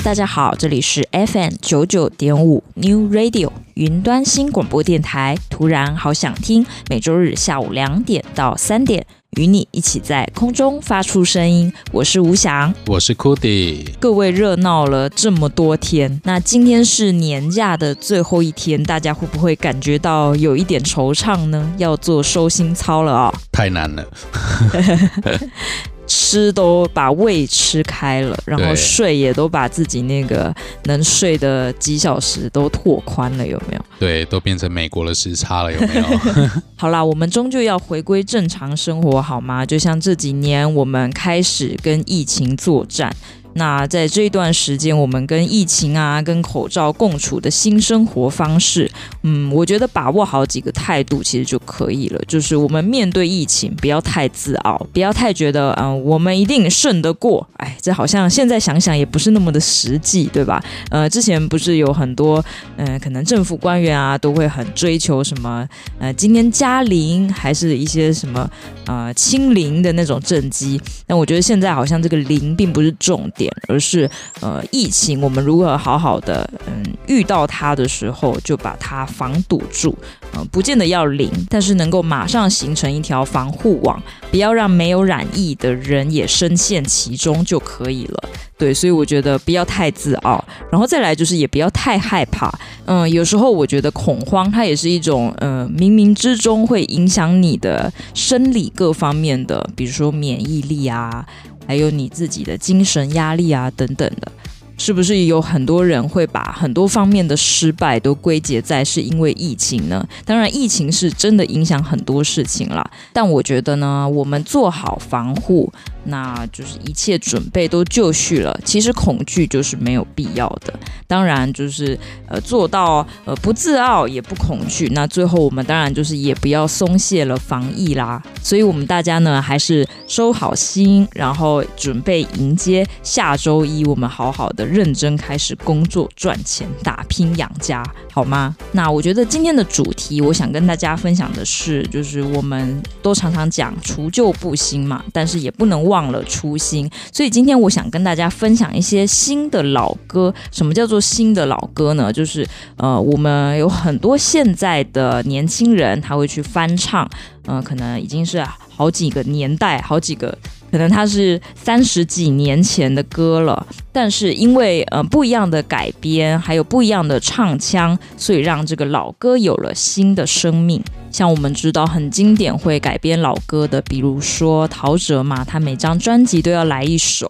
Hello，大家好，这里是 FM 九九点五 New Radio 云端新广播电台。突然好想听，每周日下午两点到三点，与你一起在空中发出声音。我是吴翔，我是 Cody。各位热闹了这么多天，那今天是年假的最后一天，大家会不会感觉到有一点惆怅呢？要做收心操了啊、哦！太难了。吃都把胃吃开了，然后睡也都把自己那个能睡的几小时都拓宽了，有没有？对，都变成美国的时差了，有没有？好啦，我们终究要回归正常生活，好吗？就像这几年我们开始跟疫情作战。那在这一段时间，我们跟疫情啊、跟口罩共处的新生活方式，嗯，我觉得把握好几个态度其实就可以了。就是我们面对疫情，不要太自傲，不要太觉得，嗯，我们一定胜得过。哎，这好像现在想想也不是那么的实际，对吧？呃，之前不是有很多，嗯、可能政府官员啊，都会很追求什么，呃，今天加零，还是一些什么，呃，清零的那种政绩。但我觉得现在好像这个零并不是重。点，而是呃，疫情我们如何好好的嗯，遇到它的时候就把它防堵住，呃，不见得要零，但是能够马上形成一条防护网，不要让没有染疫的人也深陷其中就可以了。对，所以我觉得不要太自傲，然后再来就是也不要太害怕。嗯，有时候我觉得恐慌它也是一种呃，冥冥之中会影响你的生理各方面的，比如说免疫力啊。还有你自己的精神压力啊，等等的。是不是有很多人会把很多方面的失败都归结在是因为疫情呢？当然，疫情是真的影响很多事情啦。但我觉得呢，我们做好防护，那就是一切准备都就绪了。其实恐惧就是没有必要的。当然，就是呃做到呃不自傲也不恐惧。那最后我们当然就是也不要松懈了防疫啦。所以我们大家呢还是收好心，然后准备迎接下周一，我们好好的。认真开始工作赚钱，打拼养家，好吗？那我觉得今天的主题，我想跟大家分享的是，就是我们都常常讲除旧布新嘛，但是也不能忘了初心。所以今天我想跟大家分享一些新的老歌。什么叫做新的老歌呢？就是呃，我们有很多现在的年轻人他会去翻唱，嗯、呃，可能已经是好几个年代，好几个。可能它是三十几年前的歌了，但是因为呃不一样的改编，还有不一样的唱腔，所以让这个老歌有了新的生命。像我们知道很经典会改编老歌的，比如说陶喆嘛，他每张专辑都要来一首。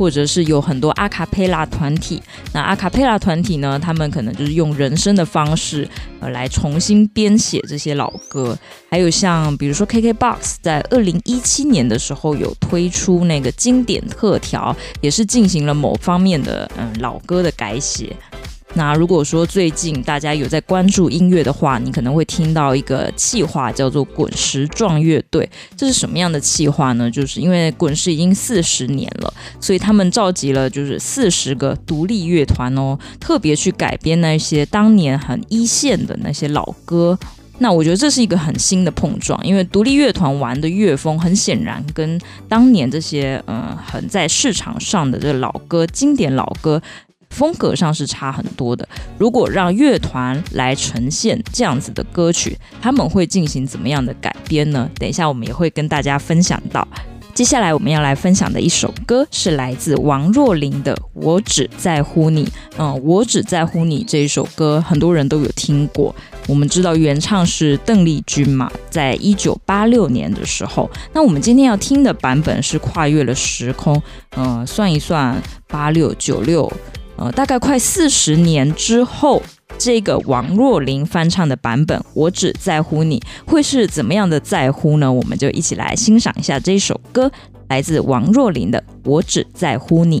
或者是有很多阿卡佩拉团体，那阿卡佩拉团体呢，他们可能就是用人声的方式，呃，来重新编写这些老歌。还有像比如说 KKBOX 在二零一七年的时候有推出那个经典特调，也是进行了某方面的嗯老歌的改写。那如果说最近大家有在关注音乐的话，你可能会听到一个企划叫做“滚石壮乐队”。这是什么样的企划呢？就是因为滚石已经四十年了，所以他们召集了就是四十个独立乐团哦，特别去改编那些当年很一线的那些老歌。那我觉得这是一个很新的碰撞，因为独立乐团玩的乐风很显然跟当年这些嗯很在市场上的这老歌、经典老歌。风格上是差很多的。如果让乐团来呈现这样子的歌曲，他们会进行怎么样的改编呢？等一下我们也会跟大家分享到。接下来我们要来分享的一首歌是来自王若琳的《我只在乎你》。嗯，我只在乎你这一首歌，很多人都有听过。我们知道原唱是邓丽君嘛，在一九八六年的时候。那我们今天要听的版本是跨越了时空，嗯，算一算，八六九六，呃，大概快四十年之后。这个王若琳翻唱的版本《我只在乎你》会是怎么样的在乎呢？我们就一起来欣赏一下这首歌，来自王若琳的《我只在乎你》。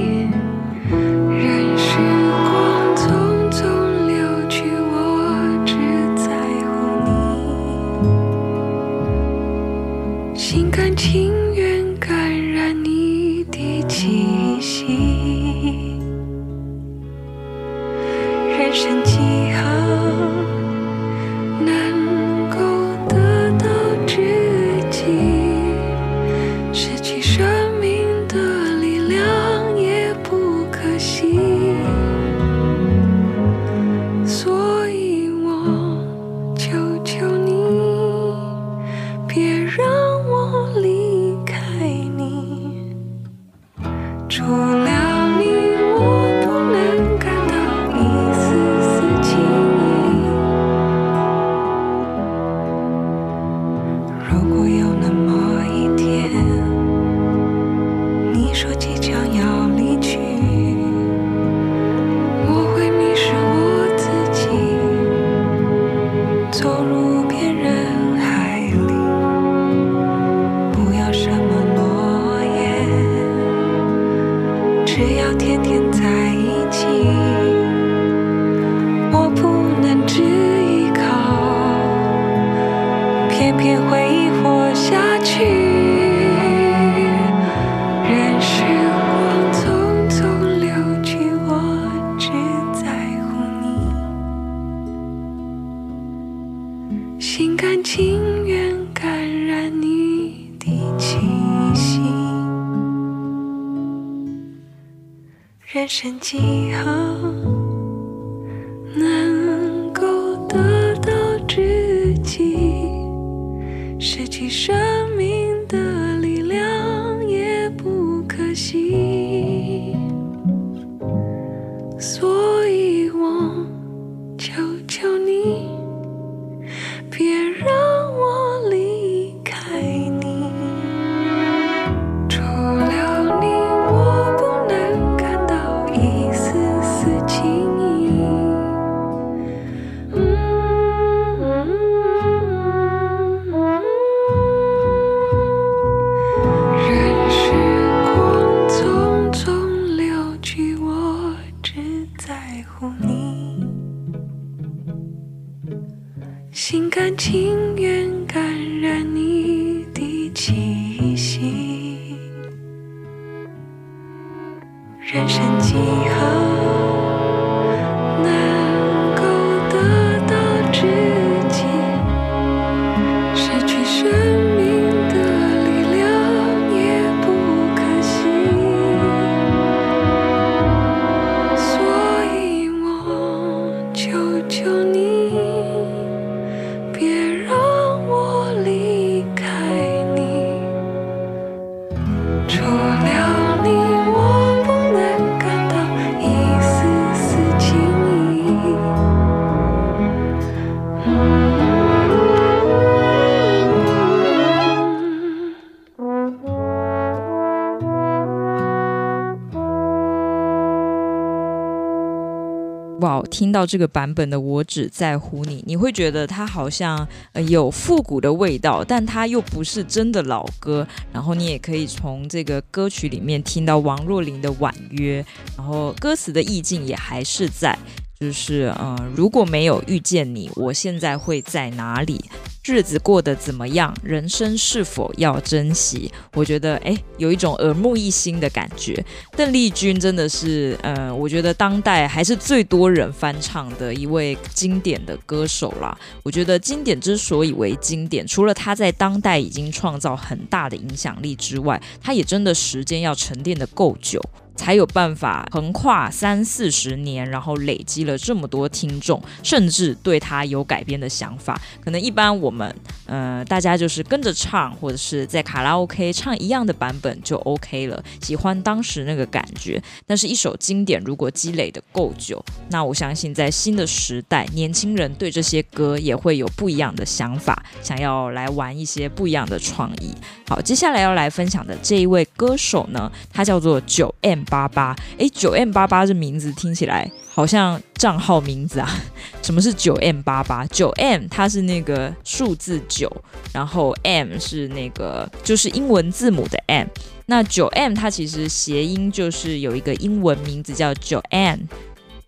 你。心甘情愿感染你。听到这个版本的《我只在乎你》，你会觉得它好像呃有复古的味道，但它又不是真的老歌。然后你也可以从这个歌曲里面听到王若琳的婉约，然后歌词的意境也还是在。就是嗯，如果没有遇见你，我现在会在哪里？日子过得怎么样？人生是否要珍惜？我觉得诶，有一种耳目一新的感觉。邓丽君真的是呃，我觉得当代还是最多人翻唱的一位经典的歌手啦。我觉得经典之所以为经典，除了他在当代已经创造很大的影响力之外，他也真的时间要沉淀得够久。才有办法横跨三四十年，然后累积了这么多听众，甚至对他有改编的想法。可能一般我们，呃，大家就是跟着唱，或者是在卡拉 OK 唱一样的版本就 OK 了，喜欢当时那个感觉。但是，一首经典如果积累的够久，那我相信在新的时代，年轻人对这些歌也会有不一样的想法，想要来玩一些不一样的创意。好，接下来要来分享的这一位歌手呢，他叫做九 M 八八哎，九 M 八八这名字听起来好像账号名字啊？什么是九 M 八八？九 M 它是那个数字九，然后 M 是那个就是英文字母的 M。那九 M 它其实谐音就是有一个英文名字叫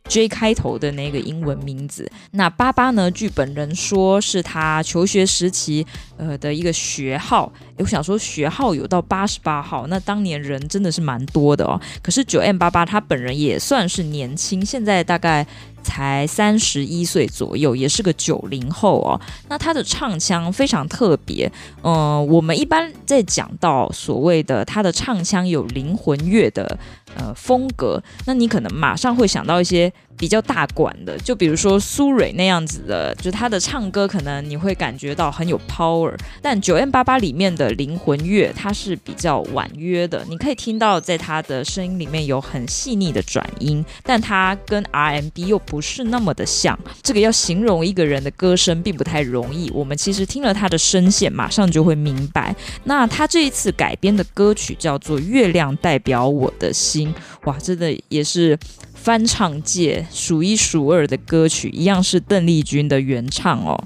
J 开头的那个英文名字。那八八呢？据本人说是他求学时期呃的一个学号。我想说学号有到八十八号，那当年人真的是蛮多的哦。可是九 M 八八他本人也算是年轻，现在大概才三十一岁左右，也是个九零后哦。那他的唱腔非常特别，嗯、我们一般在讲到所谓的他的唱腔有灵魂乐的呃风格，那你可能马上会想到一些比较大管的，就比如说苏芮那样子的，就他的唱歌可能你会感觉到很有 power，但九 M 八八里面的。灵魂乐，它是比较婉约的，你可以听到在他的声音里面有很细腻的转音，但它跟 RMB 又不是那么的像。这个要形容一个人的歌声并不太容易，我们其实听了他的声线，马上就会明白。那他这一次改编的歌曲叫做《月亮代表我的心》，哇，真的也是翻唱界数一数二的歌曲，一样是邓丽君的原唱哦。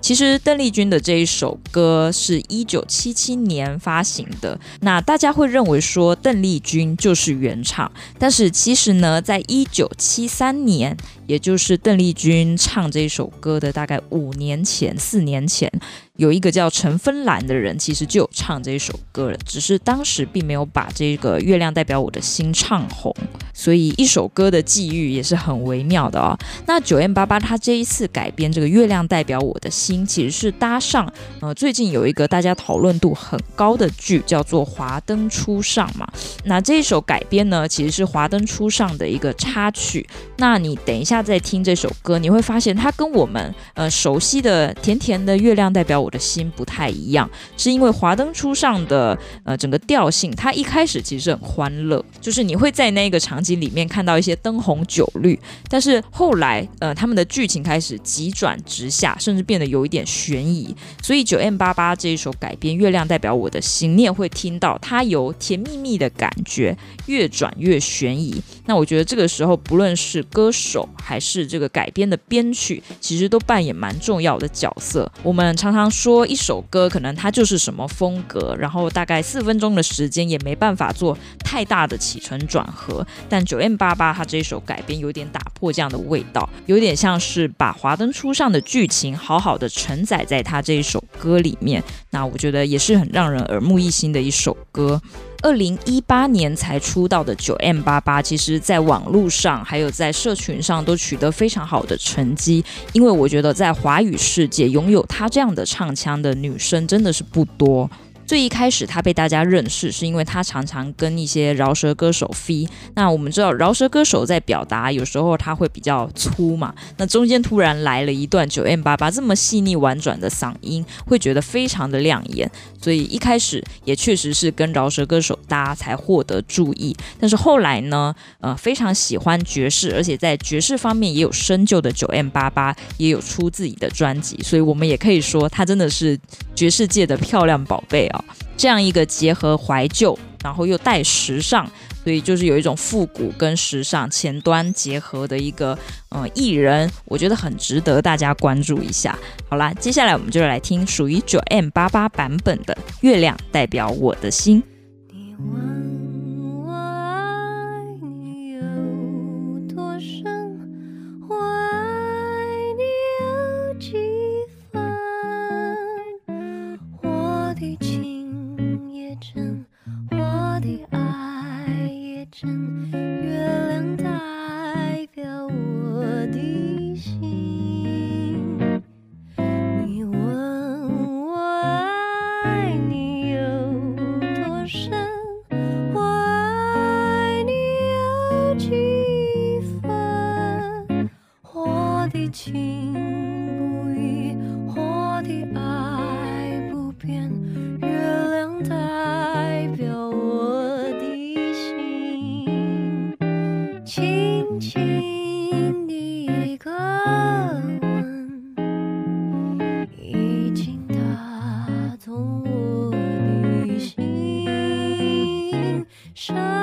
其实邓丽君的这一首歌是一九七七年发行的，那大家会认为说邓丽君就是原唱，但是其实呢，在一九七三年，也就是邓丽君唱这首歌的大概五年前、四年前。有一个叫陈芬兰的人，其实就有唱这一首歌了，只是当时并没有把这个《月亮代表我的心》唱红，所以一首歌的际遇也是很微妙的哦。那 9m88 他这一次改编这个《月亮代表我的心》，其实是搭上呃最近有一个大家讨论度很高的剧，叫做《华灯初上》嘛。那这一首改编呢，其实是《华灯初上》的一个插曲。那你等一下再听这首歌，你会发现它跟我们呃熟悉的甜甜的《月亮代表我》的心不太一样，是因为华灯初上的呃整个调性，它一开始其实很欢乐，就是你会在那个场景里面看到一些灯红酒绿，但是后来呃他们的剧情开始急转直下，甚至变得有一点悬疑，所以九 M 八八这一首改编《月亮代表我的心》，你也会听到它由甜蜜蜜的感觉越转越悬疑。那我觉得这个时候不论是歌手还是这个改编的编曲，其实都扮演蛮重要的角色。我们常常。说一首歌可能它就是什么风格，然后大概四分钟的时间也没办法做太大的起承转合。但九 M 八八它这一首改编有点打破这样的味道，有点像是把华灯初上的剧情好好的承载在它这一首歌里面。那我觉得也是很让人耳目一新的一首歌。二零一八年才出道的九 M 八八其实在网络上还有在社群上都取得非常好的成绩。因为我觉得在华语世界拥有她这样的唱腔的女生真的是不多。最一开始，他被大家认识，是因为他常常跟一些饶舌歌手 f。那我们知道，饶舌歌手在表达有时候他会比较粗嘛。那中间突然来了一段九 M 八八这么细腻婉转的嗓音，会觉得非常的亮眼。所以一开始也确实是跟饶舌歌手搭才获得注意。但是后来呢，呃，非常喜欢爵士，而且在爵士方面也有深究的九 M 八八也有出自己的专辑。所以我们也可以说，他真的是爵士界的漂亮宝贝啊。这样一个结合怀旧，然后又带时尚，所以就是有一种复古跟时尚前端结合的一个呃艺人，我觉得很值得大家关注一下。好啦，接下来我们就来听属于九 M 八八版本的《月亮代表我的心》。I 生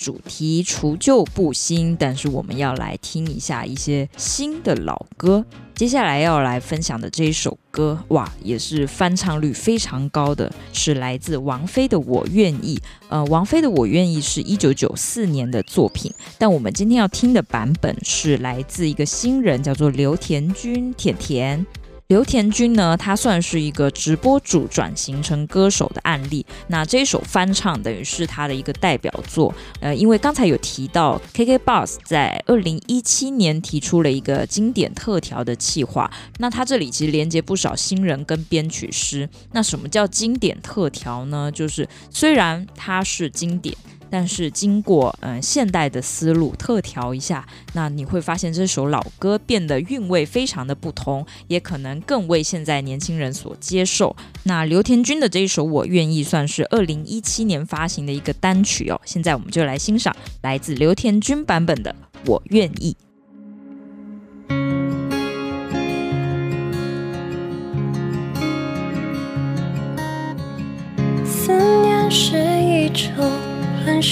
主题除旧布新，但是我们要来听一下一些新的老歌。接下来要来分享的这一首歌，哇，也是翻唱率非常高的，是来自王菲的《我愿意》。呃，王菲的《我愿意》是一九九四年的作品，但我们今天要听的版本是来自一个新人，叫做刘田君，甜甜。刘田君呢，他算是一个直播主转型成歌手的案例。那这一首翻唱等于是他的一个代表作。呃，因为刚才有提到，KKBOX 在二零一七年提出了一个经典特调的企划。那他这里其实连接不少新人跟编曲师。那什么叫经典特调呢？就是虽然它是经典。但是经过嗯、现代的思路特调一下，那你会发现这首老歌变得韵味非常的不同，也可能更为现在年轻人所接受。那刘天君的这一首《我愿意》算是二零一七年发行的一个单曲哦。现在我们就来欣赏来自刘天君版本的《我愿意》。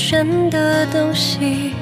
盘旋的东西，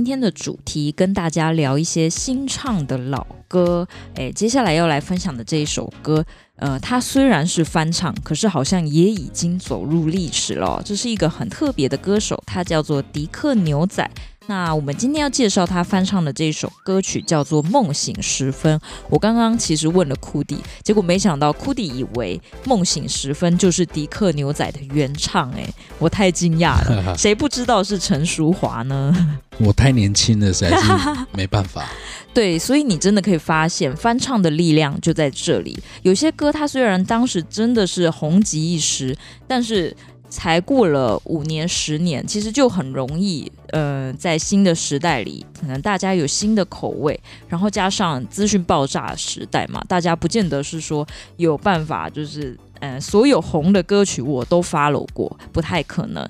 今天的主题跟大家聊一些新唱的老歌，诶，接下来要来分享的这一首歌，呃，它虽然是翻唱，可是好像也已经走入历史了。这是一个很特别的歌手，他叫做迪克牛仔。那我们今天要介绍他翻唱的这首歌曲叫做《梦醒时分》。我刚刚其实问了库迪，结果没想到库迪以为《梦醒时分》就是迪克牛仔的原唱，哎，我太惊讶了。谁不知道是陈淑华呢？我太年轻了，实在是没办法。对，所以你真的可以发现翻唱的力量就在这里。有些歌它虽然当时真的是红极一时，但是。才过了五年、十年，其实就很容易，呃，在新的时代里，可能大家有新的口味，然后加上资讯爆炸时代嘛，大家不见得是说有办法，就是，呃，所有红的歌曲我都 follow 过，不太可能。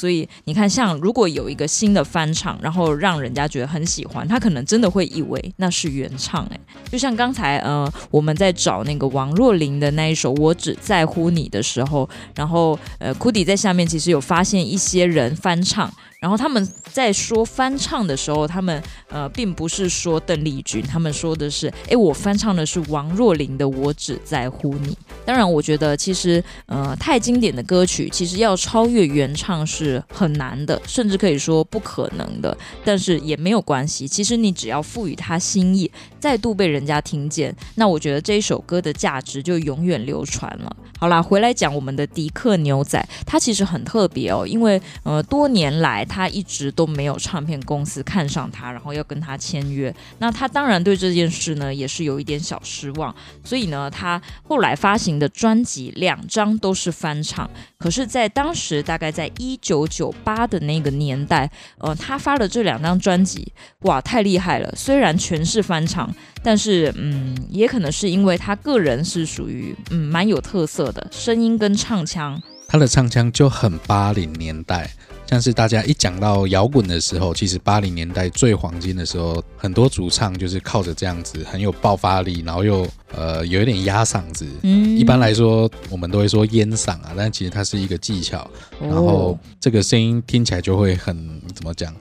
所以你看，像如果有一个新的翻唱，然后让人家觉得很喜欢，他可能真的会以为那是原唱诶，就像刚才呃我们在找那个王若琳的那一首《我只在乎你》的时候，然后呃库迪在下面其实有发现一些人翻唱。然后他们在说翻唱的时候，他们呃并不是说邓丽君，他们说的是，哎，我翻唱的是王若琳的《我只在乎你》。当然，我觉得其实呃太经典的歌曲，其实要超越原唱是很难的，甚至可以说不可能的。但是也没有关系，其实你只要赋予它新意，再度被人家听见，那我觉得这一首歌的价值就永远流传了。好啦，回来讲我们的迪克牛仔，他其实很特别哦，因为呃多年来。他一直都没有唱片公司看上他，然后要跟他签约。那他当然对这件事呢也是有一点小失望。所以呢，他后来发行的专辑两张都是翻唱。可是，在当时大概在一九九八的那个年代，呃，他发了这两张专辑，哇，太厉害了！虽然全是翻唱，但是嗯，也可能是因为他个人是属于嗯蛮有特色的声音跟唱腔。他的唱腔就很八零年代。像是大家一讲到摇滚的时候，其实八零年代最黄金的时候，很多主唱就是靠着这样子很有爆发力，然后又呃有一点压嗓子。嗯，一般来说我们都会说烟嗓啊，但其实它是一个技巧，然后这个声音听起来就会很怎么讲？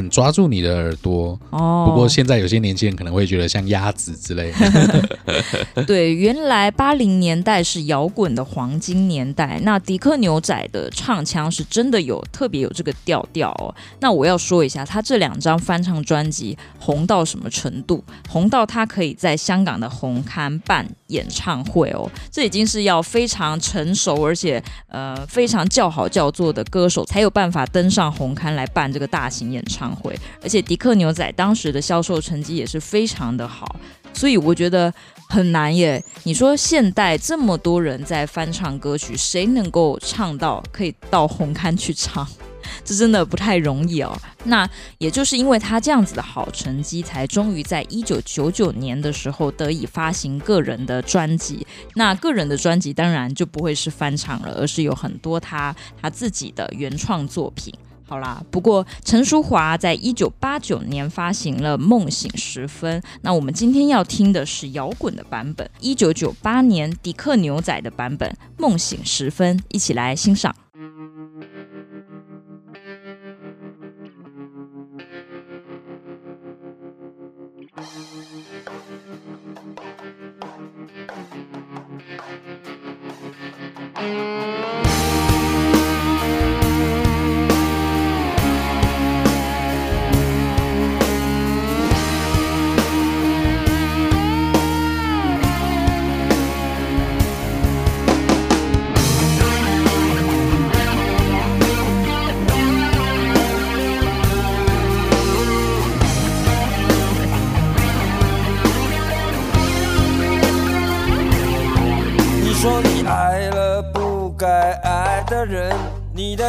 很抓住你的耳朵哦，不过现在有些年轻人可能会觉得像鸭子之类的。对，原来八零年代是摇滚的黄金年代，那迪克牛仔的唱腔是真的有特别有这个调调哦。那我要说一下，他这两张翻唱专辑红到什么程度？红到他可以在香港的红刊办演唱会哦，这已经是要非常成熟而且呃非常叫好叫座的歌手才有办法登上红刊来办这个大型演唱会。而且迪克牛仔当时的销售成绩也是非常的好，所以我觉得很难耶。你说现代这么多人在翻唱歌曲，谁能够唱到可以到红磡去唱？这真的不太容易哦。那也就是因为他这样子的好成绩，才终于在一九九九年的时候得以发行个人的专辑。那个人的专辑当然就不会是翻唱了，而是有很多他他自己的原创作品。好啦，不过陈淑华在一九八九年发行了《梦醒时分》，那我们今天要听的是摇滚的版本，一九九八年迪克牛仔的版本《梦醒时分》，一起来欣赏。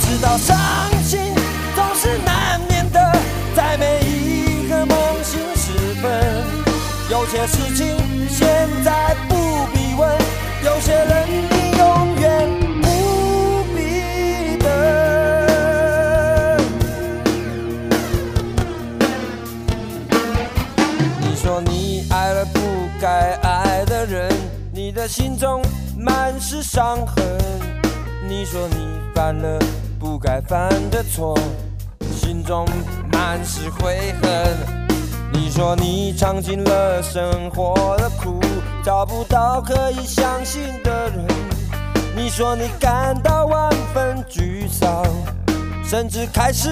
知道伤心总是难免的，在每一个梦醒时分。有些事情现在不必问，有些人你永远不必等。你说你爱了不。该爱的人，你的心中满是伤痕。你说你犯了不该犯的错，心中满是悔恨。你说你尝尽了生活的苦，找不到可以相信的人。你说你感到万分沮丧，甚至开始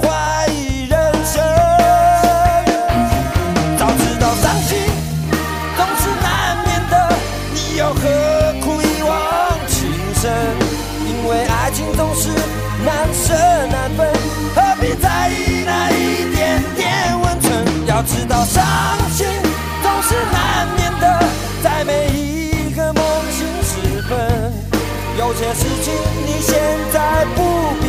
怀疑人生。早知道伤心总是难免的，你。又何苦一往情深？因为爱情总是难舍难分，何必在意那一点点温存？要知道伤心总是难免的，在每一个梦醒时分。有些事情你现在不必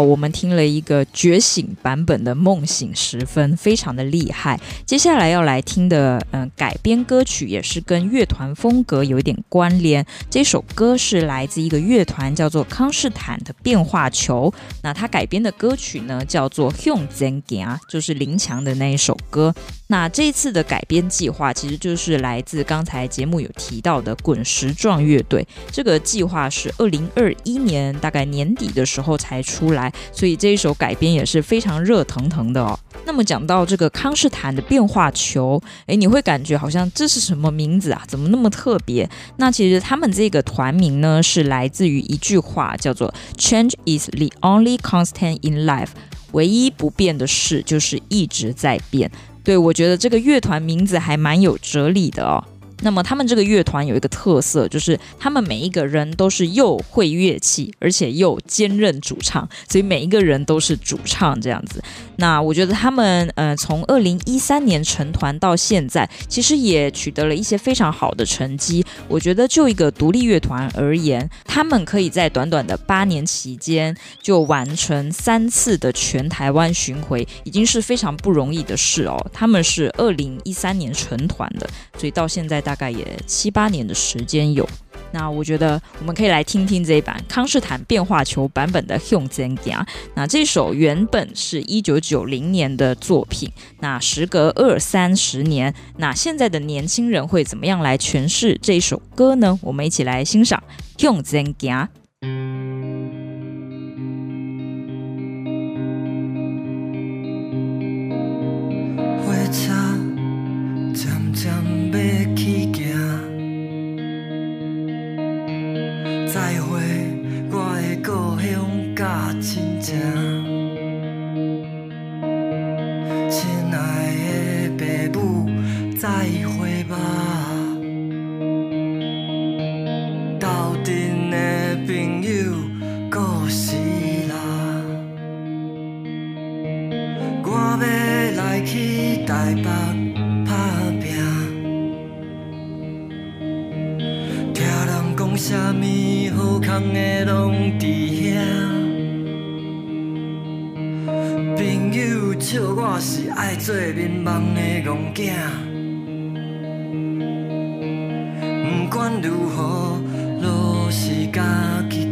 我们听了一个觉醒版本的《梦醒时分》，非常的厉害。接下来要来听的，嗯、改编歌曲也是跟乐团风格有一点关联。这首歌是来自一个乐团，叫做康士坦的变化球。那他改编的歌曲呢，叫做《向前行》，就是林强的那一首歌。那这一次的改编计划，其实就是来自刚才节目有提到的滚石状乐队。这个计划是二零二一年大概年底的时候才出来，所以这一首改编也是非常热腾腾的哦。那么讲到这个康士坦的变化球，诶，你会感觉好像这是什么名字啊？怎么那么特别？那其实他们这个团名呢，是来自于一句话，叫做 “Change is the only constant in life”，唯一不变的事就是一直在变。对，我觉得这个乐团名字还蛮有哲理的哦。那么他们这个乐团有一个特色，就是他们每一个人都是又会乐器，而且又兼任主唱，所以每一个人都是主唱这样子。那我觉得他们呃，从二零一三年成团到现在，其实也取得了一些非常好的成绩。我觉得就一个独立乐团而言，他们可以在短短的八年期间就完成三次的全台湾巡回，已经是非常不容易的事哦。他们是二零一三年成团的，所以到现在大大概也七八年的时间有。那我觉得我们可以来听听这一版康士坦变化球版本的《向前行》。那这首原本是一九九零年的作品，那时隔二三十年，那现在的年轻人会怎么样来诠释这首歌呢？我们一起来欣赏《Hyun z e n g a 台北打拼，听人讲什么好康的拢在遐，朋友笑我是爱做面盲的憨仔，不管如何都是家己。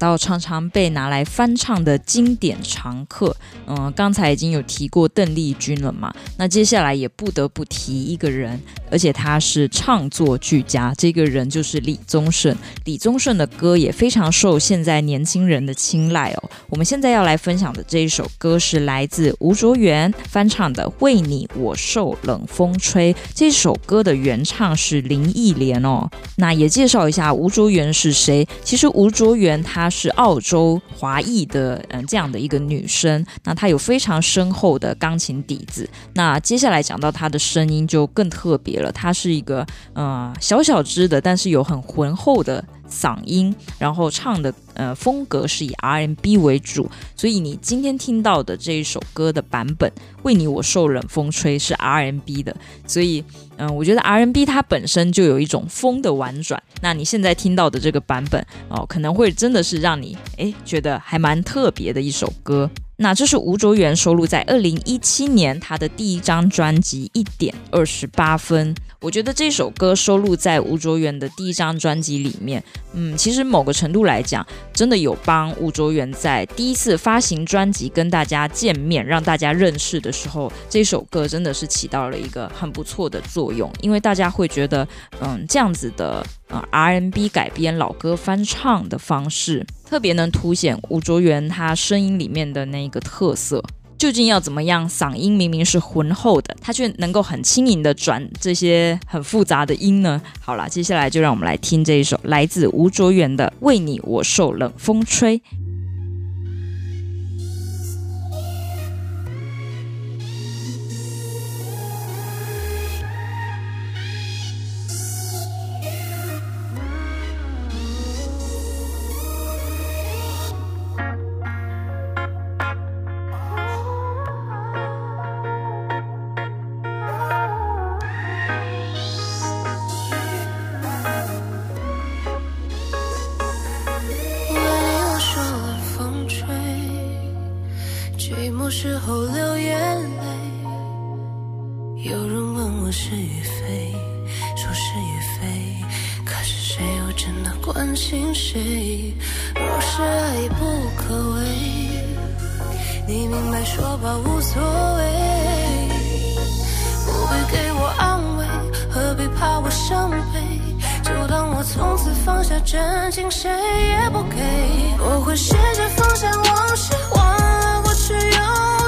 到常常被拿来翻唱的经典常客，嗯、刚才已经有提过邓丽君了嘛，那接下来也不得不提一个人，而且他是唱作俱佳，这个人就是李宗盛。李宗盛的歌也非常受现在年轻人的青睐哦。我们现在要来分享的这一首歌是来自吴卓源翻唱的《为你我受冷风吹》，这首歌的原唱是林忆莲哦。那也介绍一下吴卓源是谁，其实吴卓源。他是澳洲华裔的，嗯，这样的一个女生。那她有非常深厚的钢琴底子。那接下来讲到她的声音就更特别了。她是一个，呃，小小只的，但是有很浑厚的。嗓音，然后唱的呃风格是以 R&B 为主，所以你今天听到的这一首歌的版本《为你我受冷风吹》是 R&B 的，所以嗯、我觉得 R&B 它本身就有一种风的婉转，那你现在听到的这个版本哦，可能会真的是让你诶觉得还蛮特别的一首歌。那这是吴卓源收录在二零一七年他的第一张专辑《一点二十八分》。我觉得这首歌收录在吴卓源的第一张专辑里面，嗯，其实某个程度来讲，真的有帮吴卓源在第一次发行专辑跟大家见面，让大家认识的时候，这首歌真的是起到了一个很不错的作用，因为大家会觉得，嗯，这样子的。啊，R&B 改编老歌翻唱的方式，特别能凸显吴卓源他声音里面的那个特色。究竟要怎么样？嗓音明明是浑厚的，他却能够很轻盈的转这些很复杂的音呢？好了，接下来就让我们来听这一首来自吴卓源的《为你我受冷风吹》。伤悲？就当我从此放下真情，谁也不给。我会试着放下往事，忘了过去有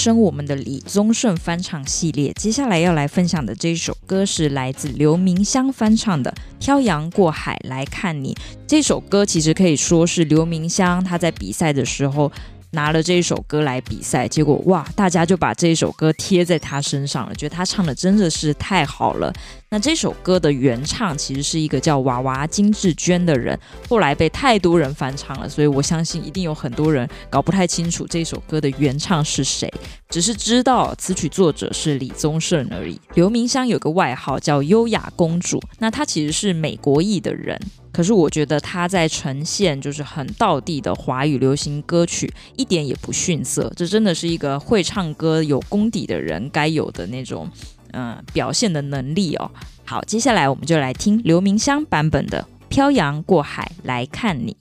升我们的李宗盛翻唱系列，接下来要来分享的这一首歌是来自刘明湘翻唱的《漂洋过海来看你》。这首歌其实可以说是刘明湘他在比赛的时候。拿了这一首歌来比赛，结果哇，大家就把这一首歌贴在他身上了，觉得他唱的真的是太好了。那这首歌的原唱其实是一个叫娃娃金志娟的人，后来被太多人翻唱了，所以我相信一定有很多人搞不太清楚这首歌的原唱是谁，只是知道词曲作者是李宗盛而已。刘明湘有个外号叫优雅公主，那她其实是美国裔的人。可是我觉得他在呈现就是很道地的华语流行歌曲，一点也不逊色。这真的是一个会唱歌、有功底的人该有的那种，嗯、表现的能力哦。好，接下来我们就来听刘明湘版本的《漂洋过海来看你》。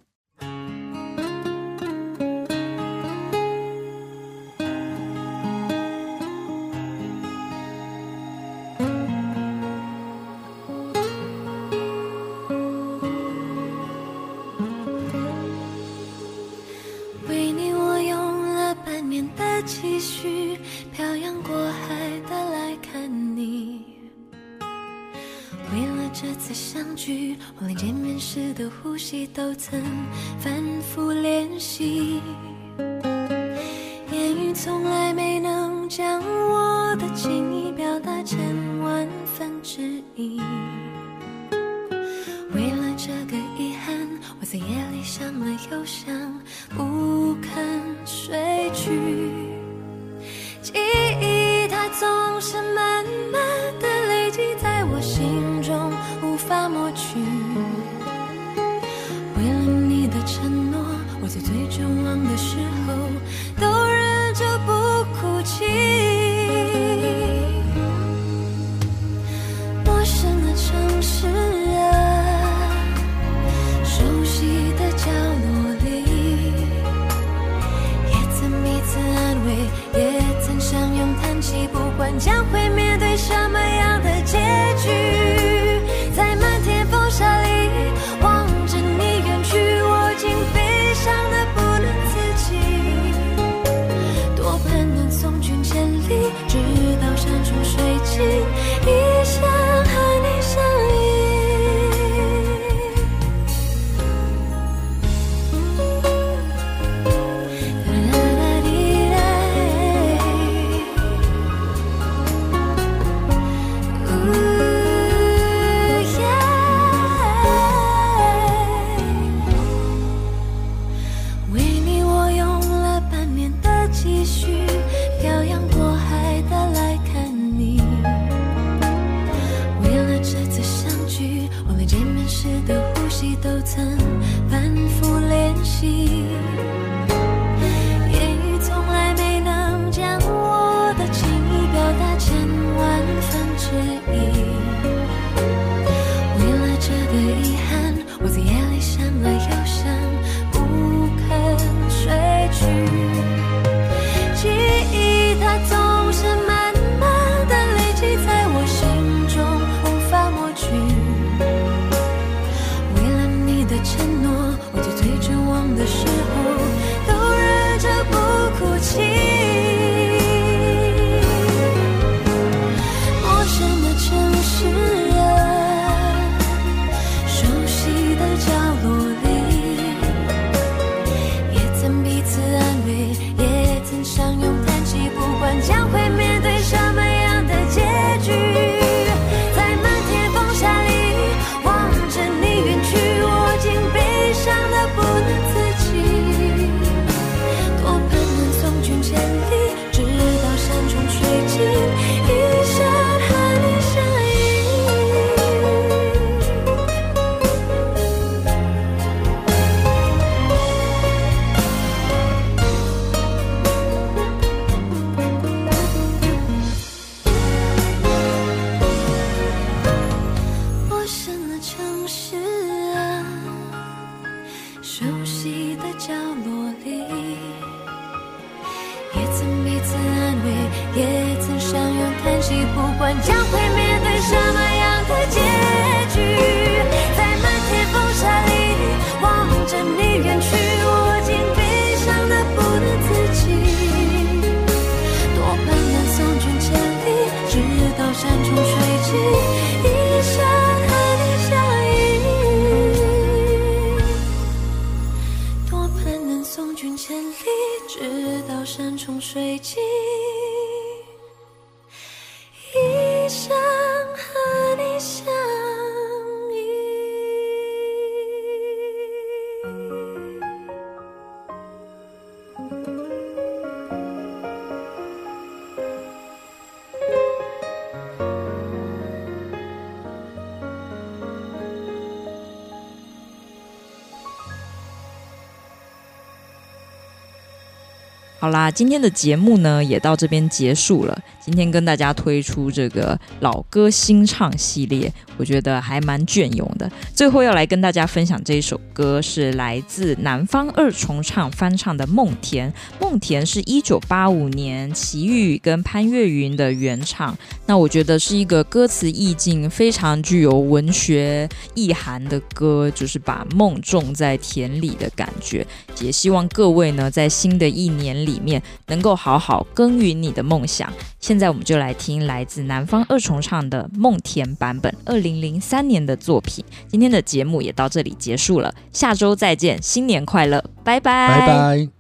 这次相聚我连见面时的呼吸都曾反复练习言语从来没能将我的情意好啦，今天的节目呢也到这边结束了。今天跟大家推出这个老歌新唱系列，我觉得还蛮隽永的。最后要来跟大家分享这一首歌，是来自南方二重唱翻唱的《梦田》。《梦田》是一九八五年齐豫跟潘越云的原唱。那我觉得是一个歌词意境非常具有文学意涵的歌，就是把梦种在田里的感觉。也希望各位呢，在新的一年里。面能够好好耕耘你的梦想。现现在我们就来听来自南方二重唱的《梦田》版本，二零零三年的作品。今天的节目也到这里结束了，下周再见，新年快乐，拜拜，拜拜。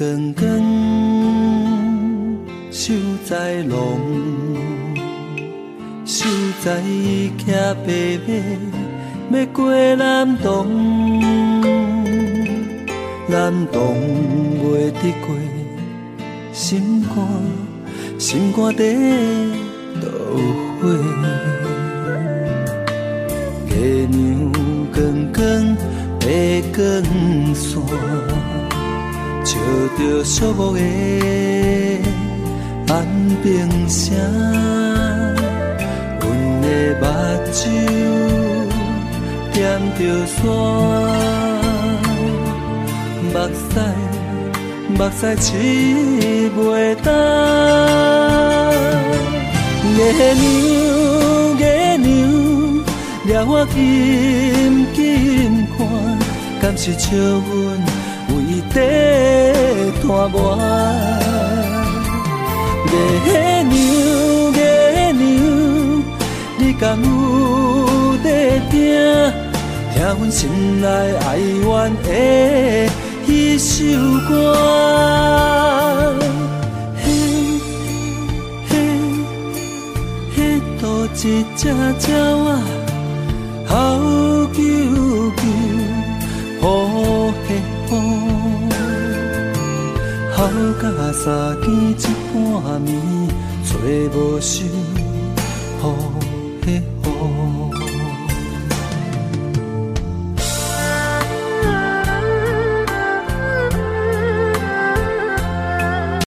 根根守在龙，守在伊徛白马，要过南洞，南洞未得过，心肝，心肝底都火。月娘光光，白光线。照着寂寞的安平城，阮的目睭点着线，目屎目屎拭袂干，月娘月娘，掠我紧紧看，敢是笑阮为地贪恋。月娘，月娘，你敢有在听？听阮心内哀怨的彼首歌。嘿，嘿，迄佗一只鸟仔，好啾啾，甲相见一半暝，找无收。